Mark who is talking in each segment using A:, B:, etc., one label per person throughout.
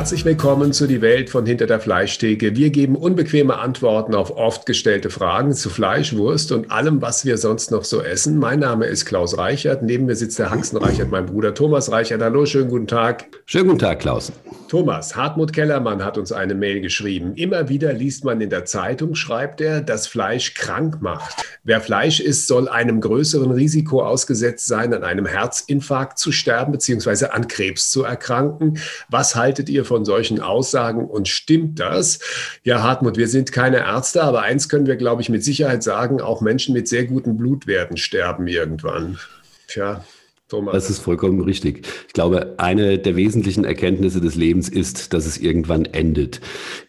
A: Herzlich willkommen zu Die Welt von Hinter der Fleischtheke. Wir geben unbequeme Antworten auf oft gestellte Fragen zu Fleisch, Wurst und allem, was wir sonst noch so essen. Mein Name ist Klaus Reichert. Neben mir sitzt der Haxen Reichert, mein Bruder Thomas Reichert. Hallo, schönen guten Tag.
B: Schönen guten Tag, Klaus.
A: Thomas, Hartmut Kellermann hat uns eine Mail geschrieben. Immer wieder liest man in der Zeitung, schreibt er, dass Fleisch krank macht. Wer Fleisch isst, soll einem größeren Risiko ausgesetzt sein, an einem Herzinfarkt zu sterben bzw. an Krebs zu erkranken. Was haltet ihr von solchen Aussagen und stimmt das? Ja, Hartmut, wir sind keine Ärzte, aber eins können wir, glaube ich, mit Sicherheit sagen, auch Menschen mit sehr guten Blutwerten sterben irgendwann.
B: Tja, Thomas. Das ist vollkommen richtig. Ich glaube, eine der wesentlichen Erkenntnisse des Lebens ist, dass es irgendwann endet.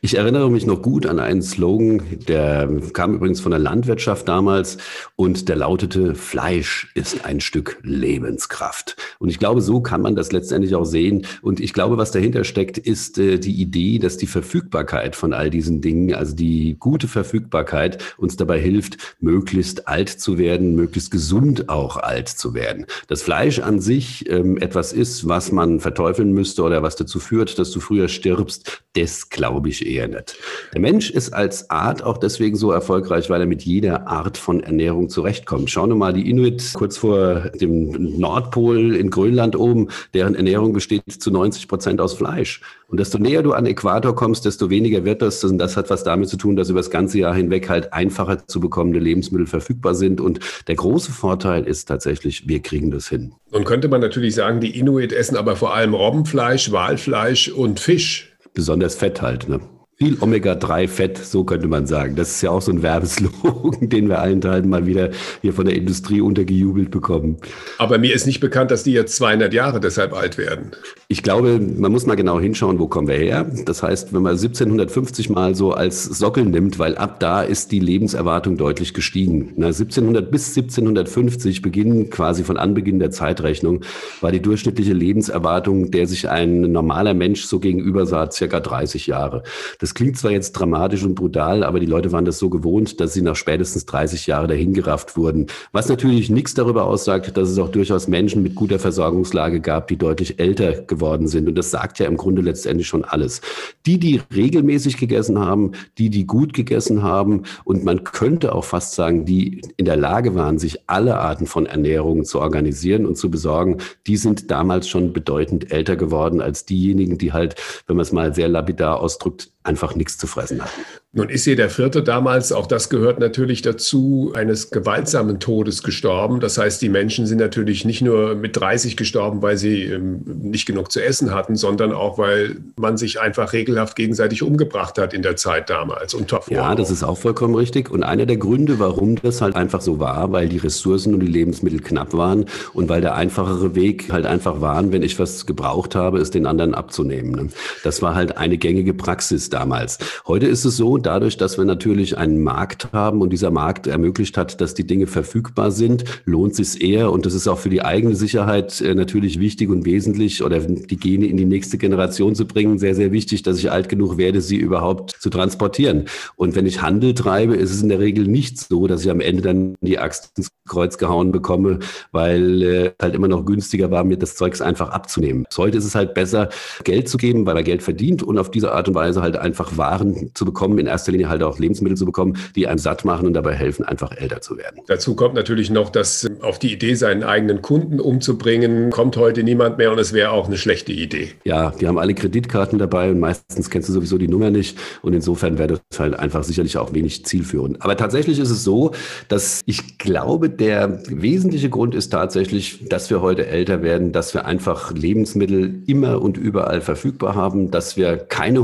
B: Ich erinnere mich noch gut an einen Slogan, der kam übrigens von der Landwirtschaft damals und der lautete, Fleisch ist ein Stück Lebenskraft. Und ich glaube, so kann man das letztendlich auch sehen. Und ich glaube, was dahinter steckt, ist äh, die Idee, dass die Verfügbarkeit von all diesen Dingen, also die gute Verfügbarkeit uns dabei hilft, möglichst alt zu werden, möglichst gesund auch alt zu werden. Das Fleisch Fleisch an sich ähm, etwas ist, was man verteufeln müsste oder was dazu führt, dass du früher stirbst, das glaube ich eher nicht. Der Mensch ist als Art auch deswegen so erfolgreich, weil er mit jeder Art von Ernährung zurechtkommt. Schau nur mal die Inuit kurz vor dem Nordpol in Grönland oben, deren Ernährung besteht zu 90 Prozent aus Fleisch. Und desto näher du an Äquator kommst, desto weniger wird das. Und das hat was damit zu tun, dass über das ganze Jahr hinweg halt einfacher zu bekommende Lebensmittel verfügbar sind. Und der große Vorteil ist tatsächlich, wir kriegen das hin.
A: Nun könnte man natürlich sagen, die Inuit essen aber vor allem Robbenfleisch, Walfleisch und Fisch.
B: Besonders Fett halt, ne? Viel Omega-3-Fett, so könnte man sagen. Das ist ja auch so ein Werbeslogan, den wir allen Teilen mal wieder hier von der Industrie untergejubelt bekommen.
A: Aber mir ist nicht bekannt, dass die jetzt 200 Jahre deshalb alt werden.
B: Ich glaube, man muss mal genau hinschauen, wo kommen wir her. Das heißt, wenn man 1750 mal so als Sockel nimmt, weil ab da ist die Lebenserwartung deutlich gestiegen. Na, 1700 bis 1750 beginnen quasi von Anbeginn der Zeitrechnung, war die durchschnittliche Lebenserwartung, der sich ein normaler Mensch so gegenüber sah, circa 30 Jahre. Das das klingt zwar jetzt dramatisch und brutal, aber die Leute waren das so gewohnt, dass sie nach spätestens 30 Jahren dahingerafft wurden. Was natürlich nichts darüber aussagt, dass es auch durchaus Menschen mit guter Versorgungslage gab, die deutlich älter geworden sind. Und das sagt ja im Grunde letztendlich schon alles. Die, die regelmäßig gegessen haben, die, die gut gegessen haben und man könnte auch fast sagen, die in der Lage waren, sich alle Arten von Ernährung zu organisieren und zu besorgen, die sind damals schon bedeutend älter geworden als diejenigen, die halt, wenn man es mal sehr lapidar ausdrückt, einfach nichts zu fressen hatten.
A: Nun ist sie der Vierte damals, auch das gehört natürlich dazu, eines gewaltsamen Todes gestorben. Das heißt, die Menschen sind natürlich nicht nur mit 30 gestorben, weil sie ähm, nicht genug zu essen hatten, sondern auch, weil man sich einfach regelhaft gegenseitig umgebracht hat in der Zeit damals
B: und davor. Ja, das ist auch vollkommen richtig. Und einer der Gründe, warum das halt einfach so war, weil die Ressourcen und die Lebensmittel knapp waren und weil der einfachere Weg halt einfach waren, wenn ich was gebraucht habe, es den anderen abzunehmen. Ne? Das war halt eine gängige Praxis damals. Heute ist es so, dadurch, dass wir natürlich einen Markt haben und dieser Markt ermöglicht hat, dass die Dinge verfügbar sind, lohnt sich eher und das ist auch für die eigene Sicherheit äh, natürlich wichtig und wesentlich oder die Gene in die nächste Generation zu bringen, sehr, sehr wichtig, dass ich alt genug werde, sie überhaupt zu transportieren. Und wenn ich Handel treibe, ist es in der Regel nicht so, dass ich am Ende dann die Axt ins Kreuz gehauen bekomme, weil äh, halt immer noch günstiger war, mir das Zeugs einfach abzunehmen. Heute ist es halt besser, Geld zu geben, weil er Geld verdient und auf diese Art und Weise halt einfach Waren zu bekommen in erster Linie halt auch Lebensmittel zu bekommen, die einem satt machen und dabei helfen, einfach älter zu werden.
A: Dazu kommt natürlich noch, dass auf die Idee, seinen eigenen Kunden umzubringen, kommt heute niemand mehr und es wäre auch eine schlechte Idee.
B: Ja, die haben alle Kreditkarten dabei und meistens kennst du sowieso die Nummer nicht und insofern wäre das halt einfach sicherlich auch wenig zielführend. Aber tatsächlich ist es so, dass ich glaube, der wesentliche Grund ist tatsächlich, dass wir heute älter werden, dass wir einfach Lebensmittel immer und überall verfügbar haben, dass wir keine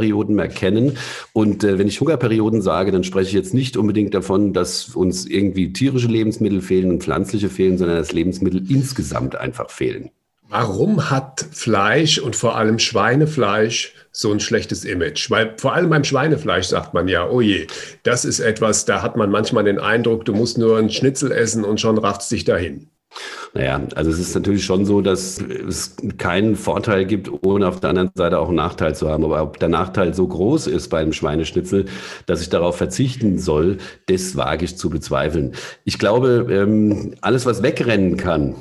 B: Hungerperioden mehr kennen und äh, wenn ich Hungerperioden sage, dann spreche ich jetzt nicht unbedingt davon, dass uns irgendwie tierische Lebensmittel fehlen und pflanzliche fehlen, sondern dass Lebensmittel insgesamt einfach fehlen.
A: Warum hat Fleisch und vor allem Schweinefleisch so ein schlechtes Image? Weil vor allem beim Schweinefleisch sagt man ja, oh je, das ist etwas, da hat man manchmal den Eindruck, du musst nur einen Schnitzel essen und schon rafft dich dahin.
B: Naja, also es ist natürlich schon so, dass es keinen Vorteil gibt, ohne auf der anderen Seite auch einen Nachteil zu haben. Aber ob der Nachteil so groß ist bei einem Schweineschnitzel, dass ich darauf verzichten soll, das wage ich zu bezweifeln. Ich glaube, ähm, alles, was wegrennen kann,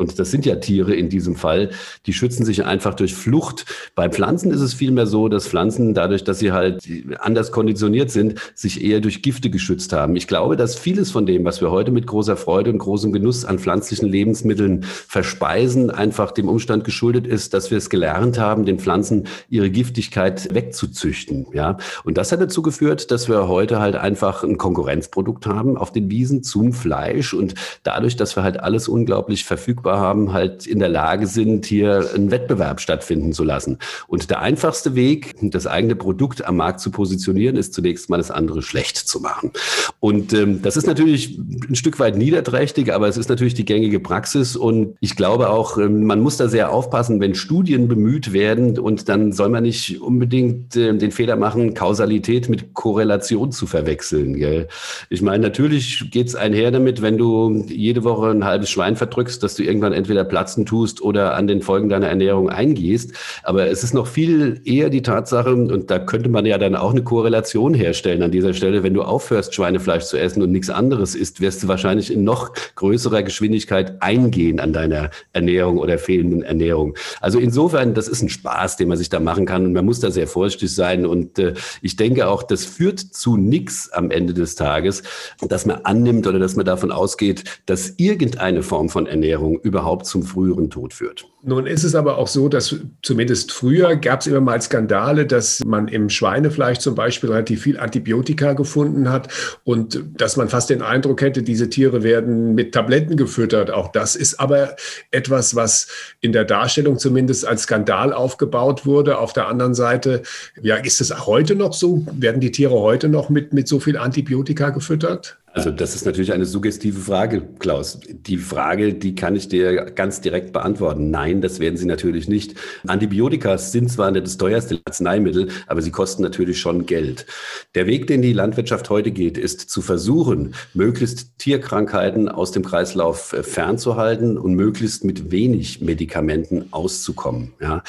B: und das sind ja Tiere in diesem Fall, die schützen sich einfach durch Flucht. Bei Pflanzen ist es vielmehr so, dass Pflanzen dadurch, dass sie halt anders konditioniert sind, sich eher durch Gifte geschützt haben. Ich glaube, dass vieles von dem, was wir heute mit großer Freude und großem Genuss an pflanzlichen Lebensmitteln verspeisen, einfach dem Umstand geschuldet ist, dass wir es gelernt haben, den Pflanzen ihre Giftigkeit wegzuzüchten. Ja, und das hat dazu geführt, dass wir heute halt einfach ein Konkurrenzprodukt haben auf den Wiesen zum Fleisch und dadurch, dass wir halt alles unglaublich verfügbar haben, halt in der Lage sind, hier einen Wettbewerb stattfinden zu lassen. Und der einfachste Weg, das eigene Produkt am Markt zu positionieren, ist zunächst mal das andere schlecht zu machen. Und ähm, das ist natürlich ein Stück weit niederträchtig, aber es ist natürlich die gängige Praxis. Und ich glaube auch, ähm, man muss da sehr aufpassen, wenn Studien bemüht werden und dann soll man nicht unbedingt äh, den Fehler machen, Kausalität mit Korrelation zu verwechseln. Gell? Ich meine, natürlich geht es einher damit, wenn du jede Woche ein halbes Schwein verdrückst, dass du irgendwann entweder platzen tust oder an den Folgen deiner Ernährung eingehst. Aber es ist noch viel eher die Tatsache, und da könnte man ja dann auch eine Korrelation herstellen an dieser Stelle, wenn du aufhörst, Schweinefleisch zu essen und nichts anderes isst, wirst du wahrscheinlich in noch größerer Geschwindigkeit eingehen an deiner Ernährung oder fehlenden Ernährung. Also insofern, das ist ein Spaß, den man sich da machen kann und man muss da sehr vorsichtig sein. Und äh, ich denke auch, das führt zu nichts am Ende des Tages, dass man annimmt oder dass man davon ausgeht, dass irgendeine Form von Ernährung überhaupt zum früheren Tod führt.
A: Nun ist es aber auch so, dass zumindest früher gab es immer mal Skandale, dass man im Schweinefleisch zum Beispiel relativ viel Antibiotika gefunden hat und dass man fast den Eindruck hätte, diese Tiere werden mit Tabletten gefüttert. Auch das ist aber etwas, was in der Darstellung zumindest als Skandal aufgebaut wurde. Auf der anderen Seite, ja, ist es heute noch so? Werden die Tiere heute noch mit, mit so viel Antibiotika gefüttert?
B: Also das ist natürlich eine suggestive Frage, Klaus. Die Frage, die kann ich dir ganz direkt beantworten. Nein, das werden sie natürlich nicht. Antibiotika sind zwar nicht das teuerste Arzneimittel, aber sie kosten natürlich schon Geld. Der Weg, den die Landwirtschaft heute geht, ist zu versuchen, möglichst Tierkrankheiten aus dem Kreislauf äh, fernzuhalten und möglichst mit wenig Medikamenten auszukommen. Ja.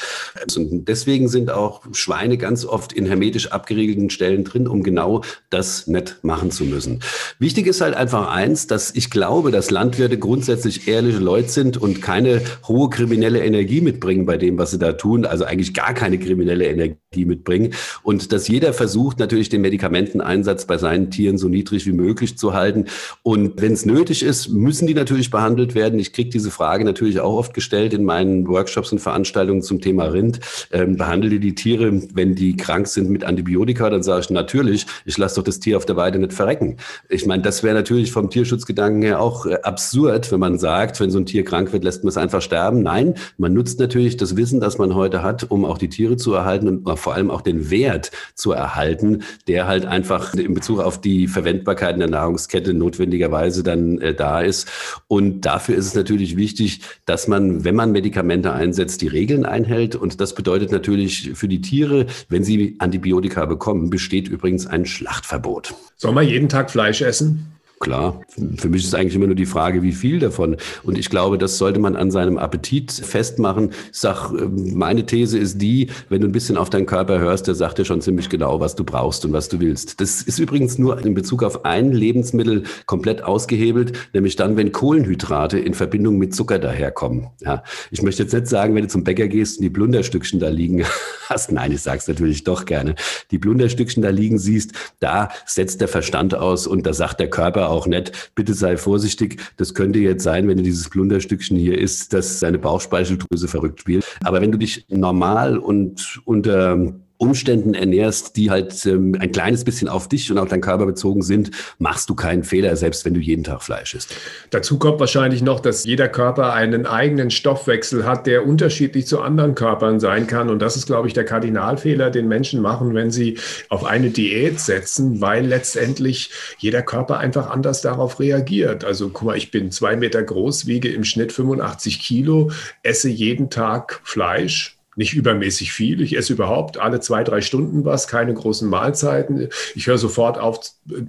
B: Und deswegen sind auch Schweine ganz oft in hermetisch abgeriegelten Stellen drin, um genau das nicht machen zu müssen. Wichtig ist halt einfach eins, dass ich glaube, dass Landwirte grundsätzlich ehrliche Leute sind und keine hohe kriminelle Energie mitbringen bei dem, was sie da tun. Also eigentlich gar keine kriminelle Energie mitbringen. Und dass jeder versucht, natürlich den Medikamenteneinsatz bei seinen Tieren so niedrig wie möglich zu halten. Und wenn es nötig ist, müssen die natürlich behandelt werden. Ich kriege diese Frage natürlich auch oft gestellt in meinen Workshops und Veranstaltungen zum Thema Rind. Ähm, behandle die Tiere, wenn die krank sind mit Antibiotika? Dann sage ich natürlich, ich lasse doch das Tier auf der Weide nicht verrecken. Ich meine, das wäre natürlich vom Tierschutzgedanken her auch äh, absurd, wenn man sagt, wenn so ein Tier krank wird, lässt man es einfach sterben. Nein, man nutzt natürlich das Wissen, das man heute hat, um auch die Tiere zu erhalten und vor allem auch den Wert zu erhalten, der halt einfach in Bezug auf die Verwendbarkeit in der Nahrungskette notwendigerweise dann äh, da ist. Und dafür ist es natürlich wichtig, dass man, wenn man Medikamente einsetzt, die Regeln einhält. Und das bedeutet natürlich für die Tiere, wenn sie Antibiotika bekommen, besteht übrigens ein Schlachtverbot.
A: Soll man jeden Tag Fleisch essen?
B: Klar, für mich ist eigentlich immer nur die Frage, wie viel davon. Und ich glaube, das sollte man an seinem Appetit festmachen. Ich sag, meine These ist die, wenn du ein bisschen auf deinen Körper hörst, der sagt dir schon ziemlich genau, was du brauchst und was du willst. Das ist übrigens nur in Bezug auf ein Lebensmittel komplett ausgehebelt, nämlich dann, wenn Kohlenhydrate in Verbindung mit Zucker daherkommen. Ja, ich möchte jetzt nicht sagen, wenn du zum Bäcker gehst und die Blunderstückchen da liegen hast. Nein, ich sag's natürlich doch gerne. Die Blunderstückchen da liegen siehst, da setzt der Verstand aus und da sagt der Körper auch nicht, bitte sei vorsichtig, das könnte jetzt sein, wenn du dieses Plunderstückchen hier isst, dass deine Bauchspeicheldrüse verrückt spielt. Aber wenn du dich normal und unter Umständen ernährst, die halt ähm, ein kleines bisschen auf dich und auf deinen Körper bezogen sind, machst du keinen Fehler, selbst wenn du jeden Tag Fleisch isst.
A: Dazu kommt wahrscheinlich noch, dass jeder Körper einen eigenen Stoffwechsel hat, der unterschiedlich zu anderen Körpern sein kann. Und das ist, glaube ich, der Kardinalfehler, den Menschen machen, wenn sie auf eine Diät setzen, weil letztendlich jeder Körper einfach anders darauf reagiert. Also guck mal, ich bin zwei Meter groß, wiege im Schnitt 85 Kilo, esse jeden Tag Fleisch nicht übermäßig viel. Ich esse überhaupt alle zwei, drei Stunden was, keine großen Mahlzeiten. Ich höre sofort auf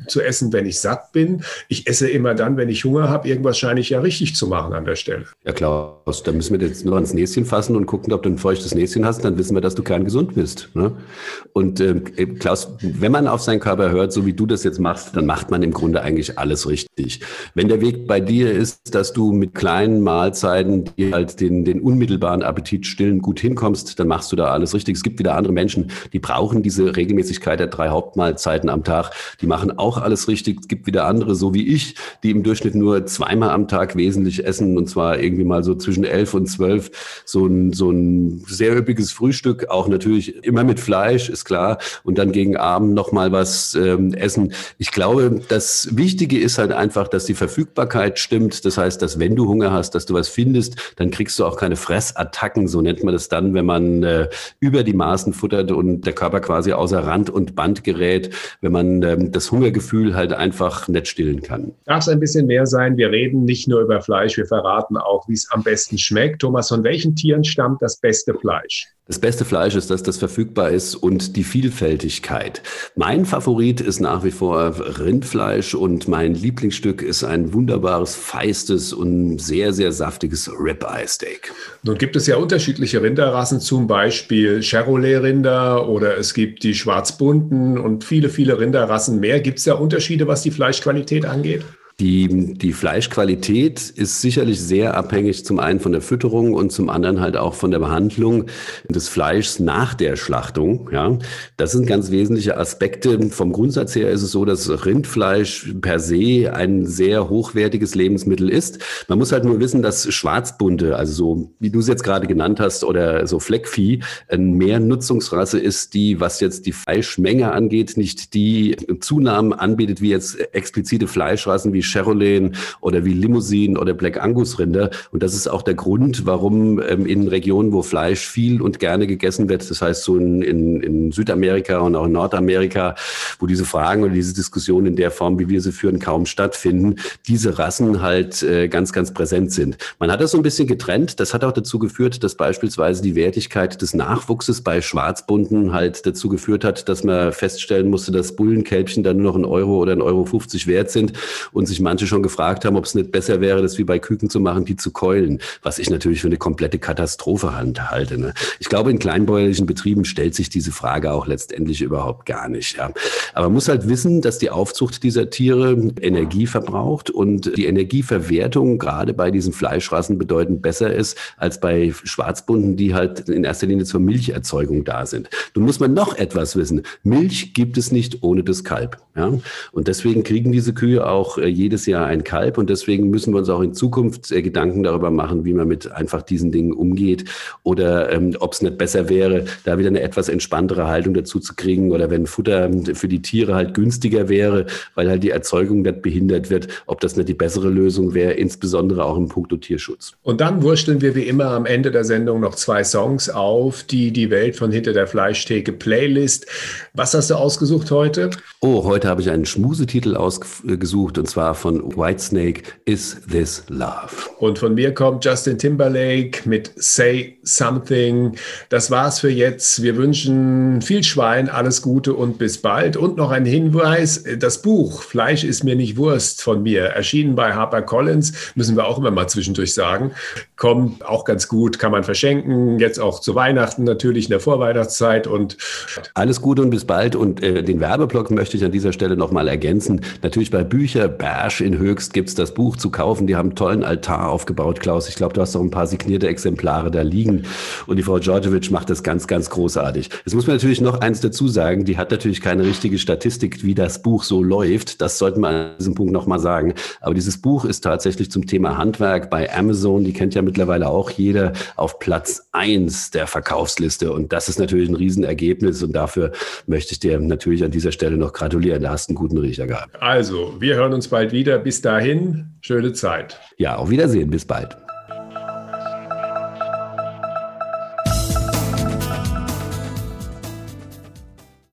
A: zu essen, wenn ich satt bin. Ich esse immer dann, wenn ich Hunger habe. Irgendwas scheine ich ja richtig zu machen an der Stelle.
B: Ja, Klaus, da müssen wir jetzt nur ans Näschen fassen und gucken, ob du ein feuchtes Näschen hast. Dann wissen wir, dass du kerngesund bist. Ne? Und äh, Klaus, wenn man auf seinen Körper hört, so wie du das jetzt machst, dann macht man im Grunde eigentlich alles richtig. Wenn der Weg bei dir ist, dass du mit kleinen Mahlzeiten, die halt den, den unmittelbaren Appetit stillen, gut hinkommst, kommst, dann machst du da alles richtig. Es gibt wieder andere Menschen, die brauchen diese Regelmäßigkeit der drei Hauptmahlzeiten am Tag. Die machen auch alles richtig. Es gibt wieder andere, so wie ich, die im Durchschnitt nur zweimal am Tag wesentlich essen und zwar irgendwie mal so zwischen elf und zwölf. So ein, so ein sehr üppiges Frühstück, auch natürlich immer mit Fleisch, ist klar. Und dann gegen Abend nochmal was ähm, essen. Ich glaube, das Wichtige ist halt einfach, dass die Verfügbarkeit stimmt. Das heißt, dass wenn du Hunger hast, dass du was findest, dann kriegst du auch keine Fressattacken, so nennt man das dann, wenn wenn man äh, über die Maßen futtert und der Körper quasi außer Rand und Band gerät, wenn man ähm, das Hungergefühl halt einfach nicht stillen kann.
A: Darf es ein bisschen mehr sein? Wir reden nicht nur über Fleisch, wir verraten auch, wie es am besten schmeckt. Thomas, von welchen Tieren stammt das beste Fleisch?
B: Das beste Fleisch ist, dass das verfügbar ist und die Vielfältigkeit. Mein Favorit ist nach wie vor Rindfleisch und mein Lieblingsstück ist ein wunderbares, feistes und sehr, sehr saftiges Ribeye Steak.
A: Nun gibt es ja unterschiedliche Rinderrassen, zum Beispiel Chevrolet-Rinder oder es gibt die Schwarzbunten und viele, viele Rinderrassen mehr. Gibt es da Unterschiede, was die Fleischqualität angeht?
B: Die, die Fleischqualität ist sicherlich sehr abhängig zum einen von der Fütterung und zum anderen halt auch von der Behandlung des Fleischs nach der Schlachtung. Ja, das sind ganz wesentliche Aspekte. Vom Grundsatz her ist es so, dass Rindfleisch per se ein sehr hochwertiges Lebensmittel ist. Man muss halt nur wissen, dass Schwarzbunte, also so wie du es jetzt gerade genannt hast, oder so Fleckvieh, eine Mehrnutzungsrasse ist, die, was jetzt die Fleischmenge angeht, nicht die Zunahmen anbietet wie jetzt explizite Fleischrassen wie Cherolen oder wie Limousinen oder Black Angus Rinder. Und das ist auch der Grund, warum ähm, in Regionen, wo Fleisch viel und gerne gegessen wird, das heißt so in, in, in Südamerika und auch in Nordamerika, wo diese Fragen oder diese Diskussionen in der Form, wie wir sie führen, kaum stattfinden, diese Rassen halt äh, ganz, ganz präsent sind. Man hat das so ein bisschen getrennt. Das hat auch dazu geführt, dass beispielsweise die Wertigkeit des Nachwuchses bei Schwarzbunden halt dazu geführt hat, dass man feststellen musste, dass Bullenkälbchen dann nur noch ein Euro oder ein Euro 50 wert sind und sich manche schon gefragt haben, ob es nicht besser wäre, das wie bei Küken zu machen, die zu keulen, was ich natürlich für eine komplette Katastrophe halte. Ne? Ich glaube, in kleinbäuerlichen Betrieben stellt sich diese Frage auch letztendlich überhaupt gar nicht. Ja. Aber man muss halt wissen, dass die Aufzucht dieser Tiere Energie verbraucht und die Energieverwertung gerade bei diesen Fleischrassen bedeutend besser ist als bei Schwarzbunden, die halt in erster Linie zur Milcherzeugung da sind. Nun muss man noch etwas wissen. Milch gibt es nicht ohne das Kalb. Ja? Und deswegen kriegen diese Kühe auch äh, jedes Jahr ein Kalb und deswegen müssen wir uns auch in Zukunft äh, Gedanken darüber machen, wie man mit einfach diesen Dingen umgeht oder ähm, ob es nicht besser wäre, da wieder eine etwas entspanntere Haltung dazu zu kriegen oder wenn Futter für die Tiere halt günstiger wäre, weil halt die Erzeugung nicht behindert wird, ob das nicht die bessere Lösung wäre, insbesondere auch im Punkto Tierschutz.
A: Und dann wursteln wir wie immer am Ende der Sendung noch zwei Songs auf, die die Welt von hinter der Fleischtheke Playlist. Was hast du ausgesucht heute?
B: Oh, heute habe ich einen Schmusetitel ausgesucht und zwar von Whitesnake, Is This Love?
A: Und von mir kommt Justin Timberlake mit Say Something. Das war's für jetzt. Wir wünschen viel Schwein, alles Gute und bis bald. Und noch ein Hinweis: Das Buch Fleisch ist mir nicht Wurst von mir, erschienen bei HarperCollins, müssen wir auch immer mal zwischendurch sagen, kommt auch ganz gut, kann man verschenken. Jetzt auch zu Weihnachten natürlich in der Vorweihnachtszeit und
B: alles Gute und bis bald. Und äh, den Werbeblock möchte ich an dieser Stelle nochmal ergänzen. Natürlich bei Bücher, Bash in Höchst gibt es das Buch zu kaufen. Die haben einen tollen Altar aufgebaut, Klaus. Ich glaube, du hast auch ein paar signierte Exemplare da liegen. Und die Frau Djordjevic macht das ganz, ganz großartig. Jetzt muss man natürlich noch eins dazu sagen. Die hat natürlich keine richtige Statistik, wie das Buch so läuft. Das sollten wir an diesem Punkt nochmal sagen. Aber dieses Buch ist tatsächlich zum Thema Handwerk bei Amazon. Die kennt ja mittlerweile auch jeder auf Platz eins der Verkaufsliste. Und das ist natürlich ein Riesenergebnis. Und dafür möchte ich dir natürlich an dieser Stelle noch gratulieren. Da hast einen guten Riecher gehabt.
A: Also, wir hören uns wieder. Bis dahin, schöne Zeit.
B: Ja, auf Wiedersehen. Bis bald.